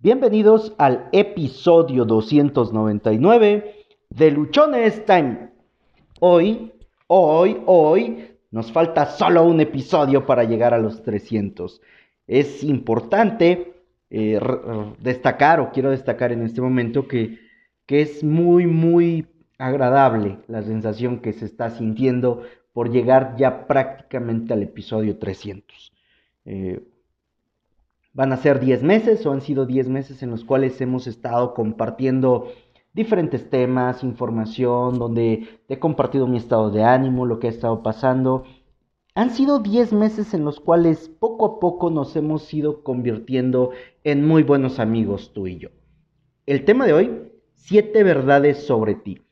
Bienvenidos al episodio 299 de Luchones Time. Hoy, hoy, hoy nos falta solo un episodio para llegar a los 300. Es importante eh, destacar, o quiero destacar en este momento, que, que es muy, muy agradable la sensación que se está sintiendo por llegar ya prácticamente al episodio 300. Eh, van a ser 10 meses o han sido 10 meses en los cuales hemos estado compartiendo diferentes temas, información, donde he compartido mi estado de ánimo, lo que ha estado pasando. Han sido 10 meses en los cuales poco a poco nos hemos ido convirtiendo en muy buenos amigos tú y yo. El tema de hoy, 7 verdades sobre ti.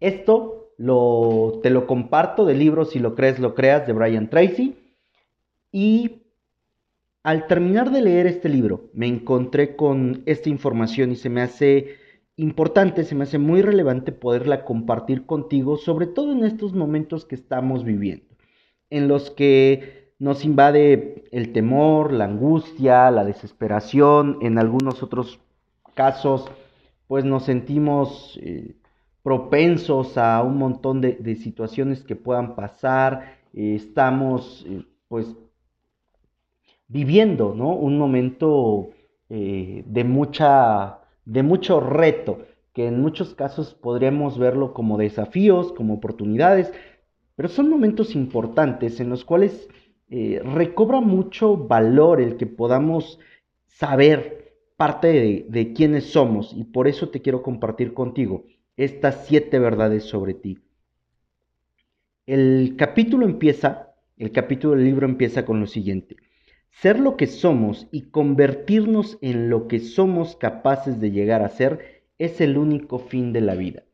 Esto lo, te lo comparto del libro Si lo crees, lo creas de Brian Tracy. Y al terminar de leer este libro, me encontré con esta información y se me hace importante, se me hace muy relevante poderla compartir contigo, sobre todo en estos momentos que estamos viviendo, en los que nos invade el temor, la angustia, la desesperación, en algunos otros casos, pues nos sentimos eh, propensos a un montón de, situaciones que puedan pasar, estamos eh, pues viviendo, ¿no? Un momento eh, de, mucha, de mucho reto, que en muchos casos podríamos verlo como desafíos, como oportunidades, pero son momentos importantes en los cuales eh, recobra mucho valor el que podamos saber parte de, de quiénes somos y por eso te quiero compartir contigo estas siete verdades sobre ti. El capítulo empieza, el capítulo del libro empieza con lo siguiente. Ser lo que somos y convertirnos en lo que somos capaces de llegar a ser es el único fin de la vida.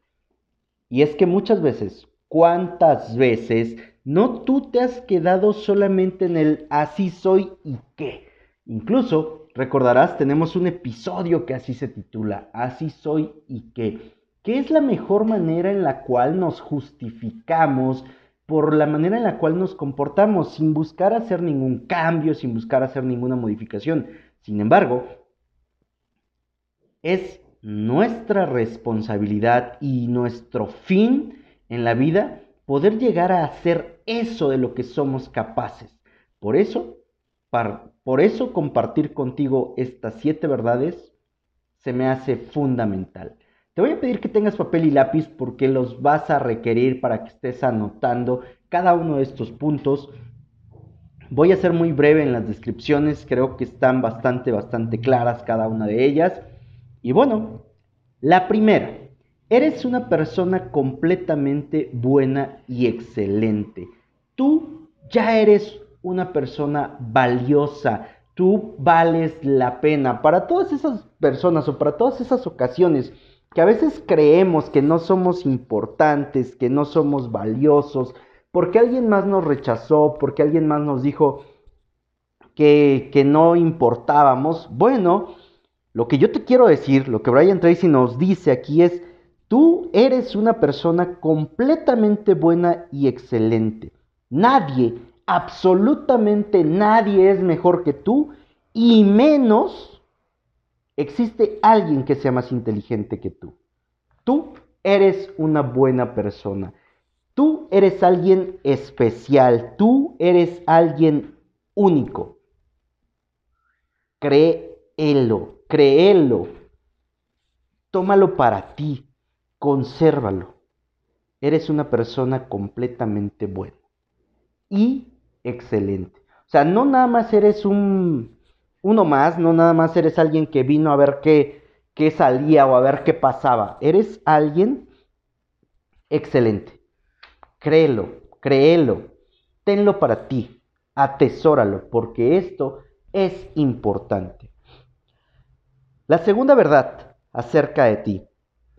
Y es que muchas veces, ¿cuántas veces no tú te has quedado solamente en el así soy y qué? Incluso, recordarás, tenemos un episodio que así se titula, así soy y qué, que es la mejor manera en la cual nos justificamos por la manera en la cual nos comportamos, sin buscar hacer ningún cambio, sin buscar hacer ninguna modificación. Sin embargo, es nuestra responsabilidad y nuestro fin en la vida poder llegar a hacer eso de lo que somos capaces. Por eso, por eso compartir contigo estas siete verdades se me hace fundamental. Te voy a pedir que tengas papel y lápiz porque los vas a requerir para que estés anotando cada uno de estos puntos. Voy a ser muy breve en las descripciones, creo que están bastante, bastante claras cada una de ellas. Y bueno, la primera, eres una persona completamente buena y excelente. Tú ya eres una persona valiosa, tú vales la pena. Para todas esas personas o para todas esas ocasiones que a veces creemos que no somos importantes, que no somos valiosos, porque alguien más nos rechazó, porque alguien más nos dijo que, que no importábamos. Bueno, lo que yo te quiero decir, lo que Brian Tracy nos dice aquí es, tú eres una persona completamente buena y excelente. Nadie, absolutamente nadie es mejor que tú y menos existe alguien que sea más inteligente que tú. Tú eres una buena persona. Tú eres alguien especial. Tú eres alguien único. Créelo, créelo. Tómalo para ti. Consérvalo. Eres una persona completamente buena y excelente. O sea, no nada más eres un uno más, no nada más eres alguien que vino a ver qué, qué salía o a ver qué pasaba. Eres alguien excelente. Créelo, créelo, tenlo para ti, atesóralo, porque esto es importante. La segunda verdad acerca de ti.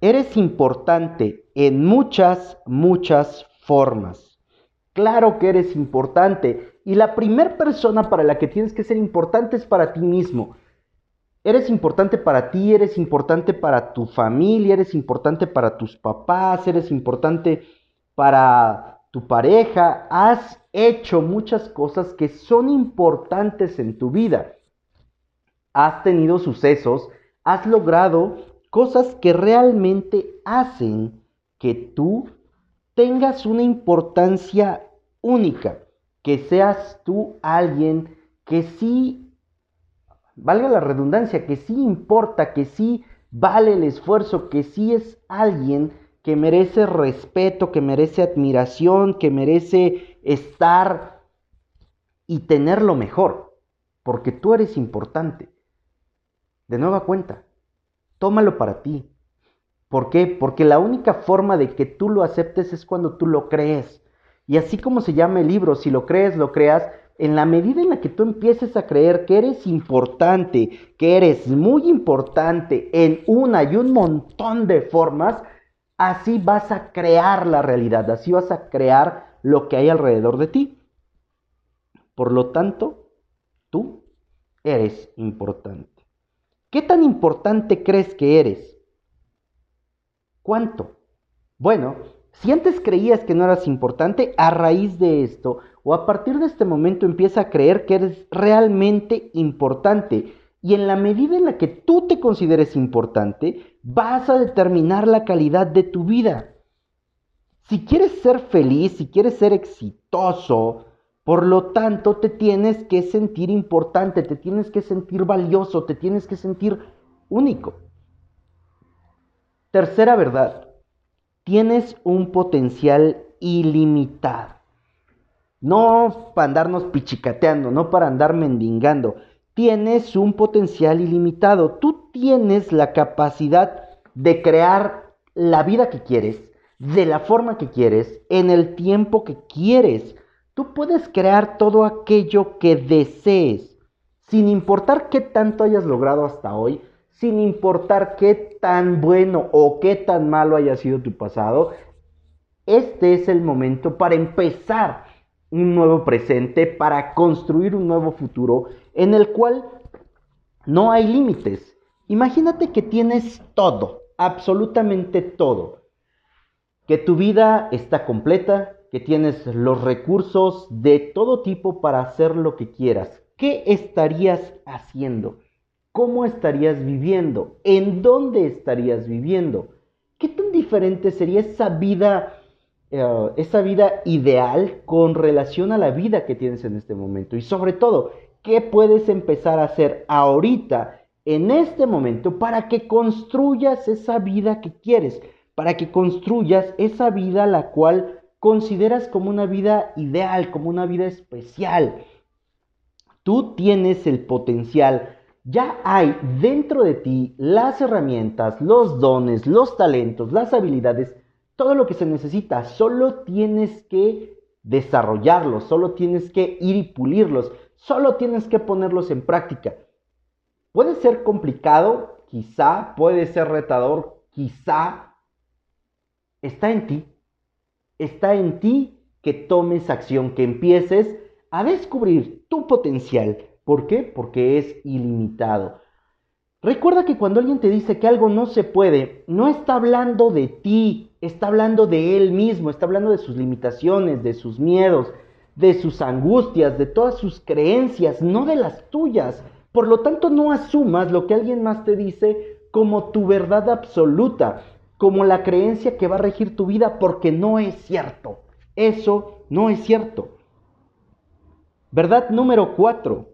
Eres importante en muchas, muchas formas. Claro que eres importante y la primera persona para la que tienes que ser importante es para ti mismo. Eres importante para ti, eres importante para tu familia, eres importante para tus papás, eres importante para tu pareja. Has hecho muchas cosas que son importantes en tu vida. has tenido sucesos, has logrado cosas que realmente hacen que tú tengas una importancia única, que seas tú alguien que sí, valga la redundancia, que sí importa, que sí vale el esfuerzo, que sí es alguien que merece respeto, que merece admiración, que merece estar y tener lo mejor, porque tú eres importante. De nueva cuenta, tómalo para ti. ¿Por qué? Porque la única forma de que tú lo aceptes es cuando tú lo crees. Y así como se llama el libro, si lo crees, lo creas, en la medida en la que tú empieces a creer que eres importante, que eres muy importante en una y un montón de formas, así vas a crear la realidad, así vas a crear lo que hay alrededor de ti. Por lo tanto, tú eres importante. ¿Qué tan importante crees que eres? ¿Cuánto? Bueno, si antes creías que no eras importante, a raíz de esto o a partir de este momento empieza a creer que eres realmente importante. Y en la medida en la que tú te consideres importante, vas a determinar la calidad de tu vida. Si quieres ser feliz, si quieres ser exitoso, por lo tanto te tienes que sentir importante, te tienes que sentir valioso, te tienes que sentir único. Tercera verdad, tienes un potencial ilimitado. No para andarnos pichicateando, no para andar mendigando tienes un potencial ilimitado. Tú tienes la capacidad de crear la vida que quieres, de la forma que quieres, en el tiempo que quieres. Tú puedes crear todo aquello que desees, sin importar qué tanto hayas logrado hasta hoy, sin importar qué tan bueno o qué tan malo haya sido tu pasado. Este es el momento para empezar un nuevo presente, para construir un nuevo futuro en el cual no hay límites. Imagínate que tienes todo, absolutamente todo. Que tu vida está completa, que tienes los recursos de todo tipo para hacer lo que quieras. ¿Qué estarías haciendo? ¿Cómo estarías viviendo? ¿En dónde estarías viviendo? ¿Qué tan diferente sería esa vida, eh, esa vida ideal con relación a la vida que tienes en este momento? Y sobre todo, ¿Qué puedes empezar a hacer ahorita, en este momento, para que construyas esa vida que quieres? Para que construyas esa vida la cual consideras como una vida ideal, como una vida especial. Tú tienes el potencial. Ya hay dentro de ti las herramientas, los dones, los talentos, las habilidades, todo lo que se necesita. Solo tienes que desarrollarlos, solo tienes que ir y pulirlos, Solo tienes que ponerlos en práctica. Puede ser complicado, quizá, puede ser retador, quizá. Está en ti. Está en ti que tomes acción, que empieces a descubrir tu potencial. ¿Por qué? Porque es ilimitado. Recuerda que cuando alguien te dice que algo no se puede, no está hablando de ti, está hablando de él mismo, está hablando de sus limitaciones, de sus miedos, de sus angustias, de todas sus creencias, no de las tuyas. Por lo tanto, no asumas lo que alguien más te dice como tu verdad absoluta, como la creencia que va a regir tu vida, porque no es cierto. Eso no es cierto. Verdad número cuatro.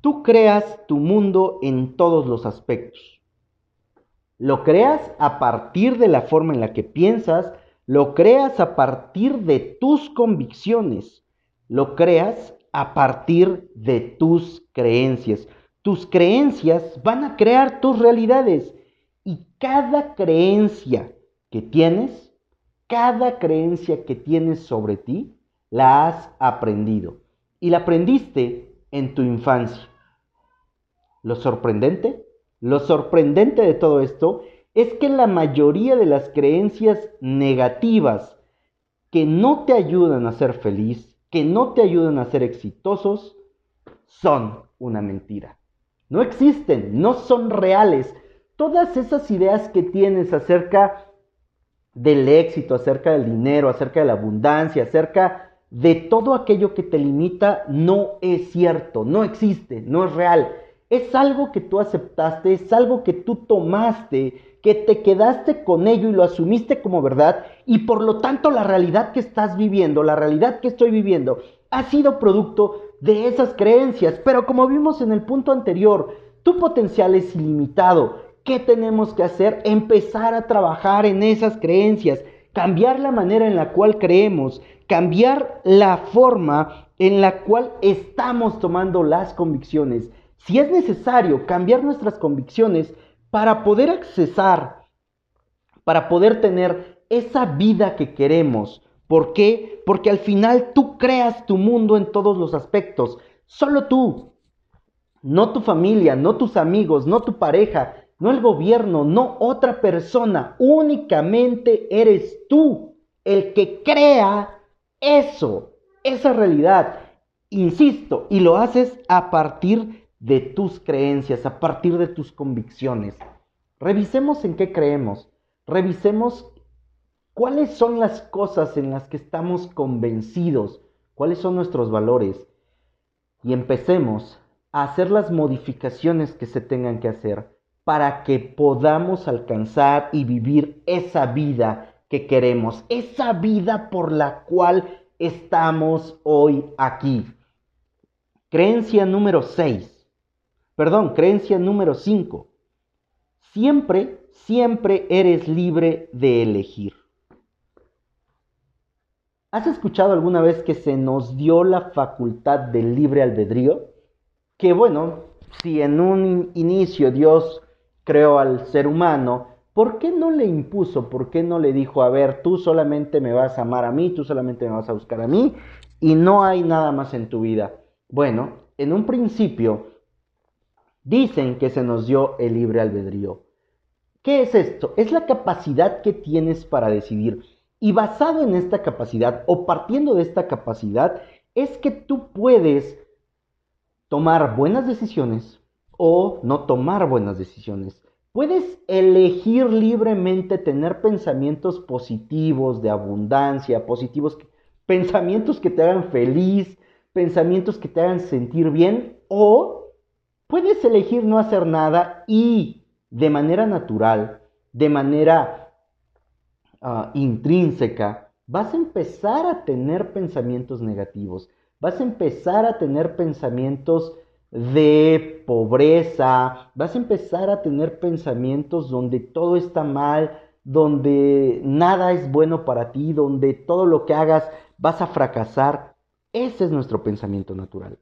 Tú creas tu mundo en todos los aspectos. Lo creas a partir de la forma en la que piensas, lo creas a partir de tus convicciones, lo creas a partir de tus creencias. Tus creencias van a crear tus realidades y cada creencia que tienes, cada creencia que tienes sobre ti, la has aprendido y la aprendiste en tu infancia. Lo sorprendente, lo sorprendente de todo esto es que la mayoría de las creencias negativas que no te ayudan a ser feliz, que no te ayudan a ser exitosos son una mentira. No existen, no son reales. Todas esas ideas que tienes acerca del éxito, acerca del dinero, acerca de la abundancia, acerca de todo aquello que te limita, no es cierto, no existe, no es real. Es algo que tú aceptaste, es algo que tú tomaste, que te quedaste con ello y lo asumiste como verdad y por lo tanto la realidad que estás viviendo, la realidad que estoy viviendo, ha sido producto de esas creencias. Pero como vimos en el punto anterior, tu potencial es ilimitado. ¿Qué tenemos que hacer? Empezar a trabajar en esas creencias, cambiar la manera en la cual creemos, cambiar la forma en la cual estamos tomando las convicciones. Si es necesario cambiar nuestras convicciones para poder accesar, para poder tener esa vida que queremos. ¿Por qué? Porque al final tú creas tu mundo en todos los aspectos. Solo tú. No tu familia, no tus amigos, no tu pareja, no el gobierno, no otra persona. Únicamente eres tú el que crea eso, esa realidad. Insisto, y lo haces a partir de tus creencias, a partir de tus convicciones. Revisemos en qué creemos. Revisemos cuáles son las cosas en las que estamos convencidos, cuáles son nuestros valores. Y empecemos a hacer las modificaciones que se tengan que hacer para que podamos alcanzar y vivir esa vida que queremos, esa vida por la cual estamos hoy aquí. Creencia número 6 Perdón, creencia número 5. Siempre, siempre eres libre de elegir. ¿Has escuchado alguna vez que se nos dio la facultad del libre albedrío? Que bueno, si en un inicio Dios creó al ser humano, ¿por qué no le impuso? ¿Por qué no le dijo, a ver, tú solamente me vas a amar a mí, tú solamente me vas a buscar a mí y no hay nada más en tu vida? Bueno, en un principio Dicen que se nos dio el libre albedrío. ¿Qué es esto? Es la capacidad que tienes para decidir. Y basado en esta capacidad o partiendo de esta capacidad, es que tú puedes tomar buenas decisiones o no tomar buenas decisiones. Puedes elegir libremente tener pensamientos positivos, de abundancia, positivos, pensamientos que te hagan feliz, pensamientos que te hagan sentir bien o Puedes elegir no hacer nada y de manera natural, de manera ah, intrínseca, vas a empezar a tener pensamientos negativos, vas a empezar a tener pensamientos de pobreza, vas a empezar a tener pensamientos donde todo está mal, donde nada es bueno para ti, donde todo lo que hagas vas a fracasar. Ese es nuestro pensamiento natural.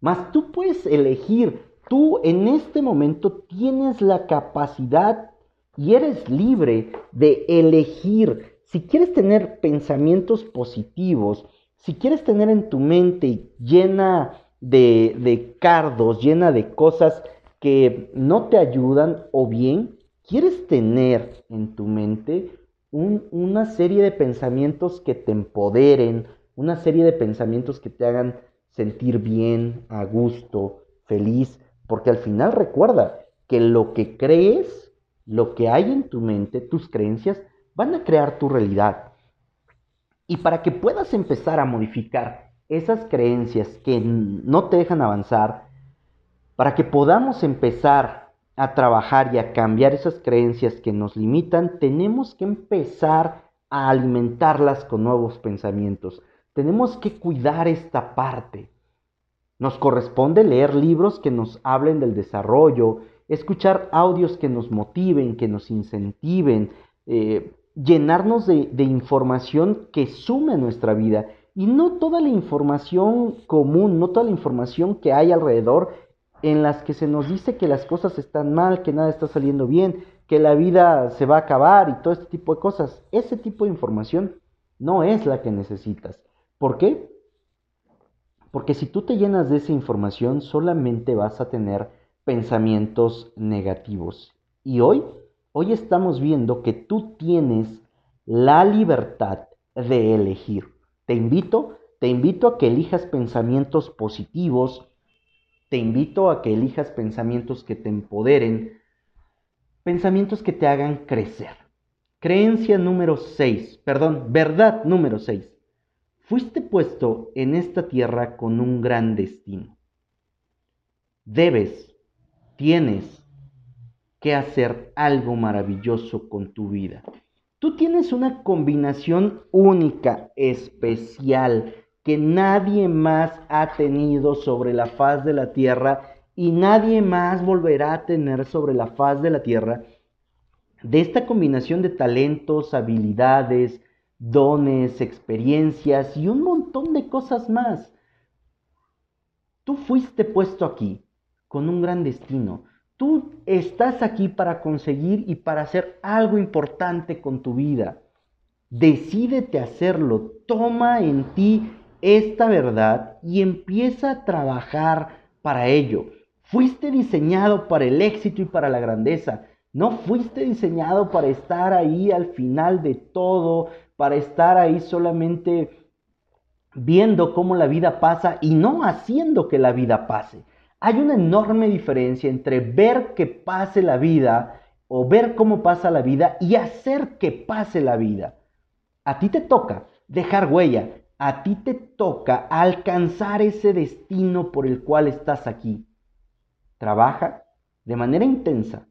Mas tú puedes elegir Tú en este momento tienes la capacidad y eres libre de elegir. Si quieres tener pensamientos positivos, si quieres tener en tu mente llena de, cardos, llena de cosas que no te ayudan, o bien quieres tener en tu mente una serie de pensamientos que te empoderen, una serie de pensamientos que te hagan sentir bien, a gusto, feliz, porque al final recuerda que lo que crees, lo que hay en tu mente, tus creencias, van a crear tu realidad. Y para que puedas empezar a modificar esas creencias que no te dejan avanzar, para que podamos empezar a trabajar y a cambiar esas creencias que nos limitan, tenemos que empezar a alimentarlas con nuevos pensamientos. Tenemos que cuidar esta parte. Nos corresponde leer libros que nos hablen del desarrollo, escuchar audios que nos motiven, que nos incentiven, eh, llenarnos de, información que sume a nuestra vida. Y no toda la información común, no toda la información que hay alrededor en las que se nos dice que las cosas están mal, que nada está saliendo bien, que la vida se va a acabar y todo este tipo de cosas. Ese tipo de información no es la que necesitas. ¿Por qué? Porque si tú te llenas de esa información, solamente vas a tener pensamientos negativos. Y hoy, hoy estamos viendo que tú tienes la libertad de elegir. Te invito, te invito a que elijas pensamientos positivos, te invito a que elijas pensamientos que te empoderen, pensamientos que te hagan crecer. Creencia número 6, perdón, verdad número 6. Fuiste puesto en esta tierra con un gran destino. Debes, tienes que hacer algo maravilloso con tu vida. Tú tienes una combinación única, especial, que nadie más ha tenido sobre la faz de la tierra y nadie más volverá a tener sobre la faz de la tierra. De esta combinación de talentos, habilidades, dones, experiencias y un montón de cosas más. Tú fuiste puesto aquí con un gran destino. Tú estás aquí para conseguir y para hacer algo importante con tu vida. Decídete hacerlo. Toma en ti esta verdad y empieza a trabajar para ello. Fuiste diseñado para el éxito y para la grandeza. No fuiste diseñado para estar ahí al final de todo, para estar ahí solamente viendo cómo la vida pasa y no haciendo que la vida pase. Hay una enorme diferencia entre ver que pase la vida o ver cómo pasa la vida y hacer que pase la vida. A ti te toca dejar huella, a ti te toca alcanzar ese destino por el cual estás aquí. Trabaja de manera intensa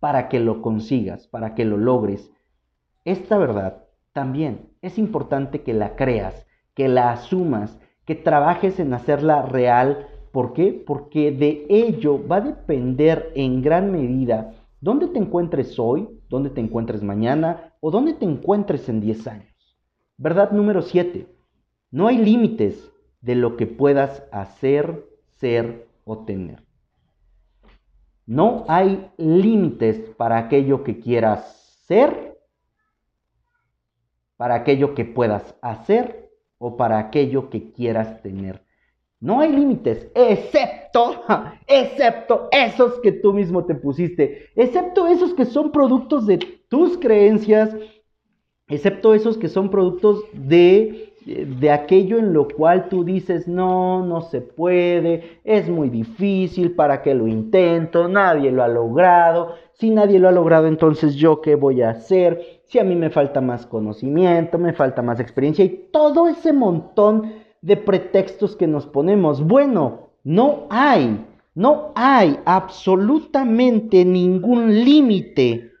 para que lo consigas, para que lo logres. Esta verdad también es importante que la creas, que la asumas, que trabajes en hacerla real ¿Por qué? Porque de ello va a depender en gran medida dónde te encuentres hoy, dónde te encuentres mañana o dónde te encuentres en 10 años. Verdad número 7. No hay límites de lo que puedas hacer, ser o tener. No hay límites para aquello que quieras ser, para aquello que puedas hacer o para aquello que quieras tener. No hay límites, excepto, excepto esos que tú mismo te pusiste, excepto esos que son productos de tus creencias, excepto esos que son productos de, de aquello en lo cual tú dices, no, no se puede, es muy difícil, ¿para qué lo intento? Nadie lo ha logrado. Si nadie lo ha logrado, entonces yo qué voy a hacer? Si a mí me falta más conocimiento, me falta más experiencia y todo ese montón de pretextos que nos ponemos. Bueno, no hay, no hay absolutamente ningún límite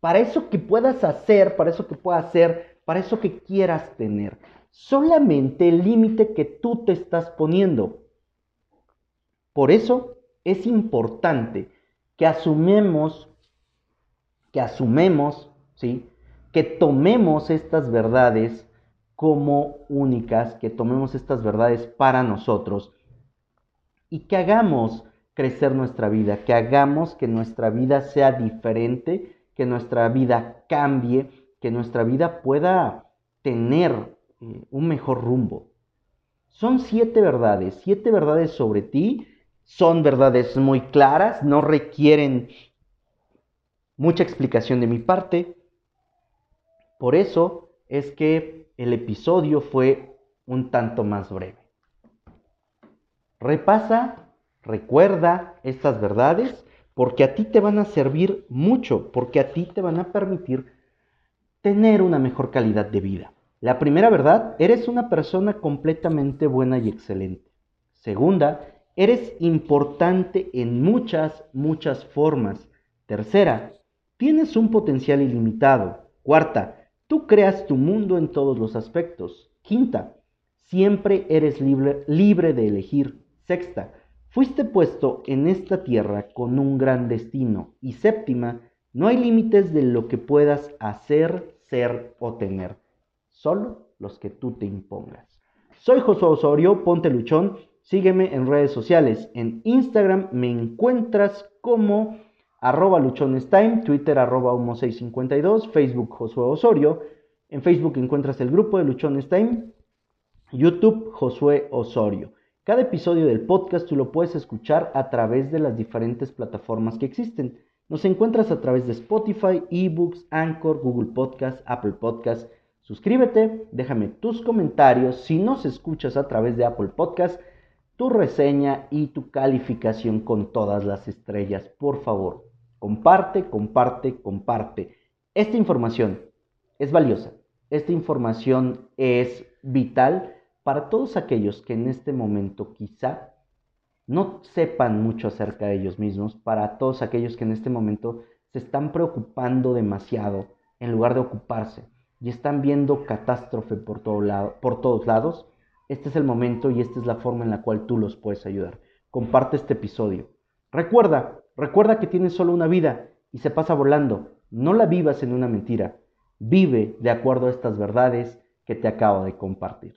para eso que puedas hacer, para eso que puedas hacer, para eso que quieras tener. Solamente el límite que tú te estás poniendo. Por eso es importante que asumemos, que asumemos, ¿sí? Que tomemos estas verdades como únicas, que tomemos estas verdades para nosotros y que hagamos crecer nuestra vida, que hagamos que nuestra vida sea diferente, que nuestra vida cambie, que nuestra vida pueda tener eh, un mejor rumbo. Son siete verdades, siete verdades sobre ti, son verdades muy claras, no requieren mucha explicación de mi parte. Por eso es que el episodio fue un tanto más breve. Repasa, recuerda estas verdades porque a ti te van a servir mucho, porque a ti te van a permitir tener una mejor calidad de vida. La primera verdad, eres una persona completamente buena y excelente. Segunda, eres importante en muchas, muchas formas. Tercera, tienes un potencial ilimitado. Cuarta, Tú creas tu mundo en todos los aspectos. Quinta, siempre eres libre, de elegir. Sexta, fuiste puesto en esta tierra con un gran destino. Y séptima, no hay límites de lo que puedas hacer, ser o tener. Solo los que tú te impongas. Soy Josué Osorio, ponte luchón. Sígueme en redes sociales. En Instagram me encuentras como arroba luchonestime, Twitter arroba humo652, Facebook Josué Osorio. En Facebook encuentras el grupo de Luchones Time, YouTube Josué Osorio. Cada episodio del podcast tú lo puedes escuchar a través de las diferentes plataformas que existen. Nos encuentras a través de Spotify, eBooks, Anchor, Google Podcast, Apple Podcast. Suscríbete, déjame tus comentarios. Si nos escuchas a través de Apple Podcast, tu reseña y tu calificación con todas las estrellas, por favor. Comparte, comparte, comparte. Esta información es valiosa. Esta información es vital para todos aquellos que en este momento quizá no sepan mucho acerca de ellos mismos, para todos aquellos que en este momento se están preocupando demasiado en lugar de ocuparse y están viendo catástrofe por, todo lado, por todos lados, este es el momento y esta es la forma en la cual tú los puedes ayudar. Comparte este episodio. Recuerda, recuerda que tienes solo una vida y se pasa volando. No la vivas en una mentira. Vive de acuerdo a estas verdades que te acabo de compartir.